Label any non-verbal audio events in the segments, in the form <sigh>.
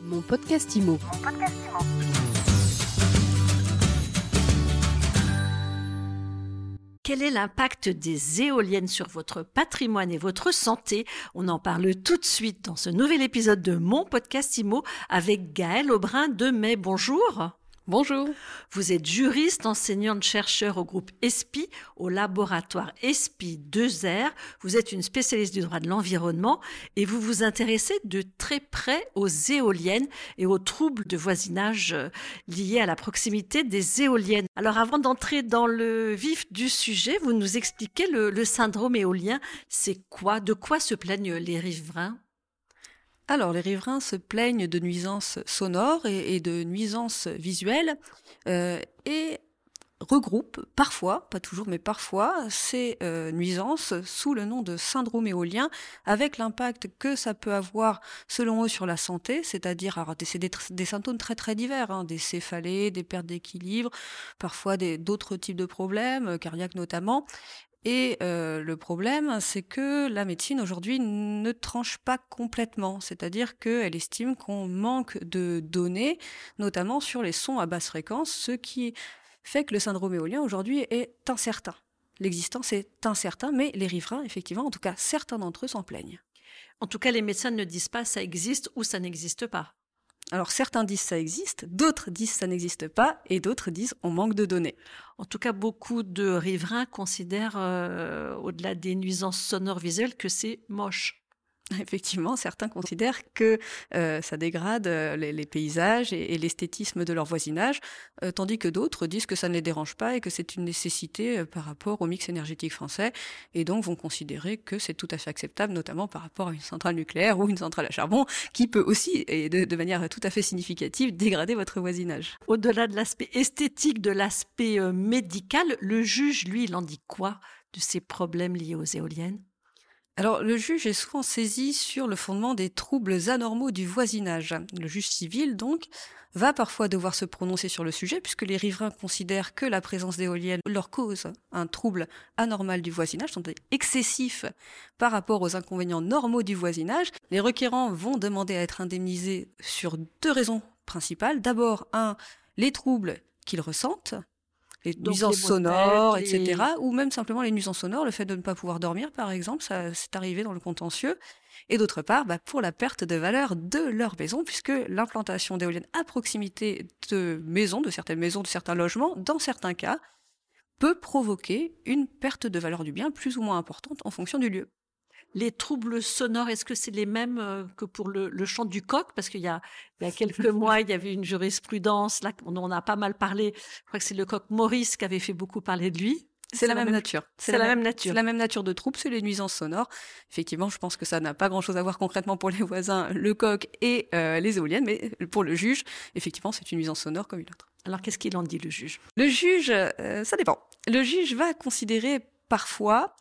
Mon podcast IMO. Quel est l'impact des éoliennes sur votre patrimoine et votre santé? On en parle tout de suite dans ce nouvel épisode de mon podcast IMO avec Gaëlle Aubrin de Mai. Bonjour. Bonjour. Vous êtes juriste, enseignante, chercheur au groupe ESPI, au laboratoire ESPI 2R. Vous êtes une spécialiste du droit de l'environnement et vous vous intéressez de très près aux éoliennes et aux troubles de voisinage euh, liés à la proximité des éoliennes. Alors avant d'entrer dans le vif du sujet, vous nous expliquez le, le syndrome éolien. C'est quoi? De quoi se plaignent les riverains? Alors, les riverains se plaignent de nuisances sonores et, de nuisances visuelles euh, et regroupent parfois, pas toujours, mais parfois, ces euh, nuisances sous le nom de syndrome éolien, avec l'impact que ça peut avoir, selon eux, sur la santé, c'est-à-dire, c'est des, symptômes très très divers, hein, des céphalées, des pertes d'équilibre, parfois d'autres types de problèmes, euh, cardiaques notamment, et euh, le problème, c'est que la médecine aujourd'hui ne tranche pas complètement, c'est-à-dire qu'elle estime qu'on manque de données, notamment sur les sons à basse fréquence, ce qui fait que le syndrome éolien aujourd'hui est incertain. L'existence est incertain, mais les riverains, effectivement, en tout cas certains d'entre eux s'en plaignent. En tout cas, les médecins ne disent pas ça existe ou ça n'existe pas. Alors certains disent ça existe, d'autres disent ça n'existe pas, et d'autres disent on manque de données. En tout cas, beaucoup de riverains considèrent, euh, au-delà des nuisances sonores visuelles, que c'est moche. <laughs> Effectivement, certains considèrent que euh, ça dégrade euh, les, paysages et, l'esthétisme de leur voisinage, euh, tandis que d'autres disent que ça ne les dérange pas et que c'est une nécessité par rapport au mix énergétique français, et donc vont considérer que c'est tout à fait acceptable, notamment par rapport à une centrale nucléaire ou une centrale à charbon, qui peut aussi, et de, de manière tout à fait significative, dégrader votre voisinage. Au-delà de l'aspect esthétique, de l'aspect médical, le juge, lui, il en dit quoi de ces problèmes liés aux éoliennes? Alors, le juge est souvent saisi sur le fondement des troubles anormaux du voisinage. Le juge civil, donc, va parfois devoir se prononcer sur le sujet puisque les riverains considèrent que la présence d'éoliennes leur cause un trouble anormal du voisinage, sont excessifs par rapport aux inconvénients normaux du voisinage. Les requérants vont demander à être indemnisés sur deux raisons principales. D'abord, un, les troubles qu'ils ressentent, les nuisances sonores, etc. Ou même simplement les nuisances sonores, le fait de ne pas pouvoir dormir, par exemple, ça c'est arrivé dans le contentieux. Et d'autre part, bah, pour la perte de valeur de leur maison, puisque l'implantation d'éoliennes à proximité de maisons, de certaines maisons, de certains logements, dans certains cas, peut provoquer une perte de valeur du bien plus ou moins importante en fonction du lieu les troubles sonores, est-ce que c'est les mêmes euh, que pour le, chant du coq? Parce qu'il y a, il y a quelques <laughs> mois, il y avait une jurisprudence, là, on en a pas mal parlé. Je crois que c'est le coq Maurice qui avait fait beaucoup parler de lui. C'est la, même nature. C'est la, même nature. C'est la même nature de troubles, c'est les nuisances sonores. Effectivement, je pense que ça n'a pas grand-chose à voir concrètement pour les voisins, le coq et euh, les éoliennes, mais pour le juge, effectivement, c'est une nuisance sonore comme une autre. Alors, qu'est-ce qu'il en dit le juge? Le juge, euh, ça dépend. Le juge va considérer parfois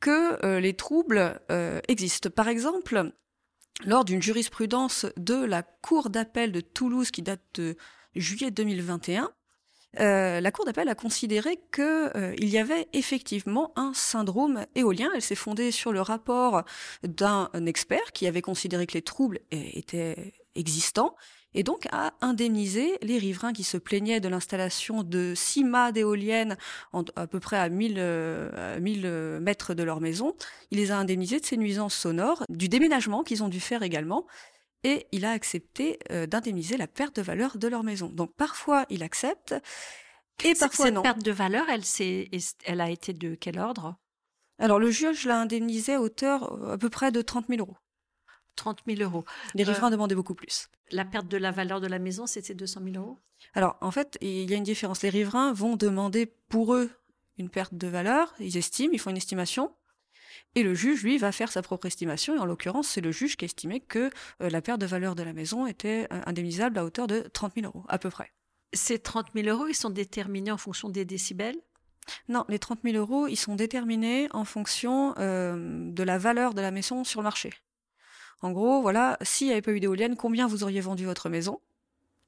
que euh, les troubles euh, existent. Par exemple, lors d'une jurisprudence de la Cour d'appel de Toulouse qui date de juillet 2021, euh, la Cour d'appel a considéré qu'il y avait effectivement un syndrome éolien. Elle s'est fondée sur le rapport d'un expert qui avait considéré que les troubles étaient existants et donc à indemniser les riverains qui se plaignaient de l'installation de six mâts d'éoliennes à peu près à 1000, euh, euh, mètres de leur maison. Il les a indemnisés de ces nuisances sonores, du déménagement qu'ils ont dû faire également, et il a accepté euh, d'indemniser la perte de valeur de leur maison. Donc parfois il accepte, et parfois cette non. perte de valeur, elle, elle a été de quel ordre? Alors le juge l'a indemnisé à hauteur à peu près de 30 000 euros. 30 000 euros. Les riverains euh, demandaient beaucoup plus. La perte de la valeur de la maison, c'était 200 000 euros? Alors, en fait, il y a une différence. Les riverains vont demander pour eux une perte de valeur, ils estiment, ils font une estimation, et le juge, lui, va faire sa propre estimation, et en l'occurrence, c'est le juge qui estimait que euh, la perte de valeur de la maison était euh, indemnisable à hauteur de 30 000 euros, à peu près. Ces 30 000 euros, ils sont déterminés en fonction des décibels? Non, les 30 000 euros, ils sont déterminés en fonction de la valeur de la maison sur le marché. En gros, voilà, s'il n'y avait pas eu d'éoliennes, combien vous auriez vendu votre maison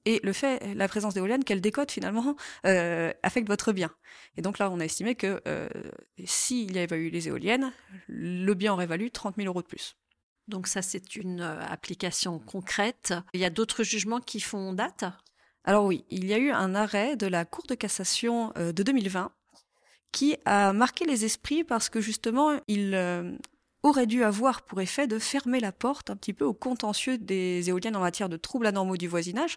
et le fait, la présence d'éoliennes, qu'elle décote finalement, <laughs> euh, affecte votre bien. Et donc là, on a estimé que euh, s'il n'y avait pas eu les éoliennes, le bien aurait valu 30 000 euros de plus. Donc ça, c'est une euh, application concrète. Il y a d'autres jugements qui font date? Alors oui, il y a eu un arrêt de la Cour de cassation euh, de 2020 qui a marqué les esprits parce que justement, il aurait dû avoir pour effet de fermer la porte un petit peu au contentieux des éoliennes en matière de troubles anormaux du voisinage,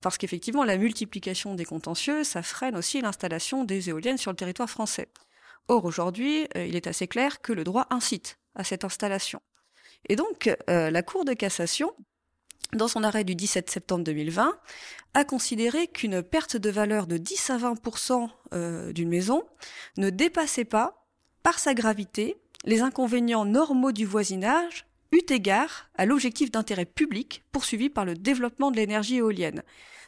parce qu'effectivement, la multiplication des contentieux, ça freine aussi l'installation des éoliennes sur le territoire français. Or, aujourd'hui, il est assez clair que le droit incite à cette installation. Et donc, euh, la Cour de cassation, dans son arrêt du 17 septembre 2020, a considéré qu'une perte de valeur de 10 à 20 euh, d'une maison ne dépassait pas, par sa gravité, les inconvénients normaux du voisinage, eu égard à l'objectif d'intérêt public poursuivi par le développement de l'énergie éolienne.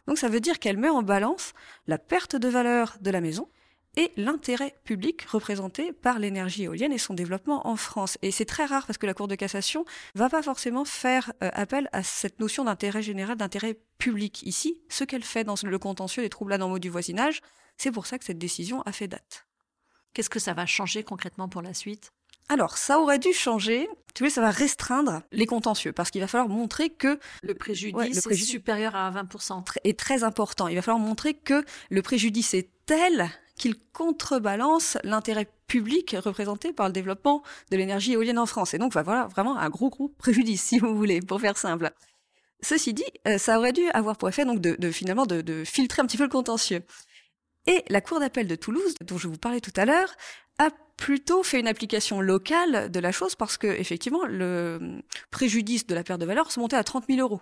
Donc ça veut dire qu'elle met en balance la perte de valeur de la maison et l'intérêt public représenté par l'énergie éolienne et son développement en France. Et c'est très rare parce que la Cour de cassation va pas forcément faire euh, appel à cette notion d'intérêt général, d'intérêt public. Ici, ce qu'elle fait dans le contentieux des troubles anormaux du voisinage, c'est pour ça que cette décision a fait date. Qu'est-ce que ça va changer concrètement pour la suite? Alors, ça aurait dû changer. Tu vois, ça va restreindre les contentieux parce qu'il va falloir montrer que le préjudice, est supérieur à 20% est très important. Il va falloir montrer que le préjudice est tel qu'il contrebalance l'intérêt public représenté par le développement de l'énergie éolienne en France. Et donc, voilà vraiment un gros, gros préjudice, <laughs> si vous voulez, pour faire simple. Ceci dit, euh, ça aurait dû avoir pour effet donc de, finalement de, filtrer un petit peu le contentieux. Et la Cour d'appel de Toulouse, dont je vous parlais tout à l'heure, a plutôt fait une application locale de la chose parce que effectivement le préjudice de la perte de valeur se montait à 30 000 euros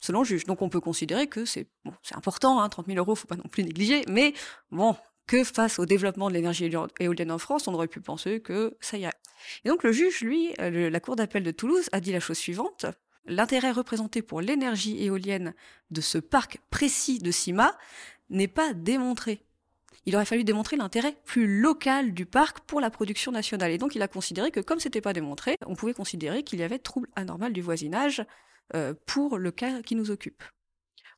selon le juge. Donc on peut considérer que c'est important, hein, 30 000 euros, faut pas non plus négliger, mais bon, que face au développement de l'énergie éolienne en France, on aurait pu penser que ça irait. Et donc le juge, lui, euh, la Cour d'appel de Toulouse, a dit la chose suivante. L'intérêt représenté pour l'énergie éolienne de ce parc précis de CIMA n'est pas démontré. Il aurait fallu démontrer l'intérêt plus local du parc pour la production nationale. Et donc il a considéré que comme c'était pas démontré, on pouvait considérer qu'il y avait trouble anormal du voisinage euh, pour le cas qui nous occupe.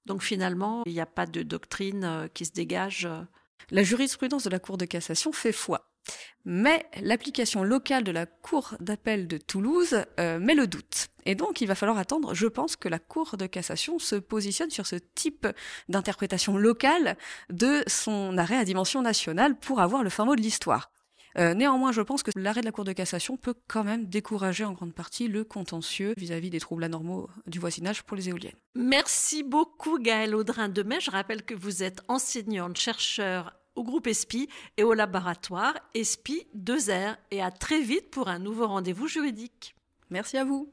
Donc finalement, il n'y a pas de doctrine euh, qui se dégage. Euh. La jurisprudence de la Cour de cassation fait foi. Mais l'application locale de la Cour d'appel de Toulouse met le doute. Et donc, il va falloir attendre, je pense, que la Cour de cassation se positionne sur ce type d'interprétation locale de son arrêt à dimension nationale pour avoir le fin mot de l'histoire. Euh, néanmoins, je pense que l'arrêt de la Cour de cassation peut quand même décourager en grande partie le contentieux vis-à-vis des troubles anormaux du voisinage pour les éoliennes. Merci beaucoup Gaëlle Audrin Demain. Je rappelle que vous êtes enseignante, chercheur au groupe ESPI et au laboratoire ESPI 2R et à très vite pour un nouveau rendez-vous juridique. Merci à vous.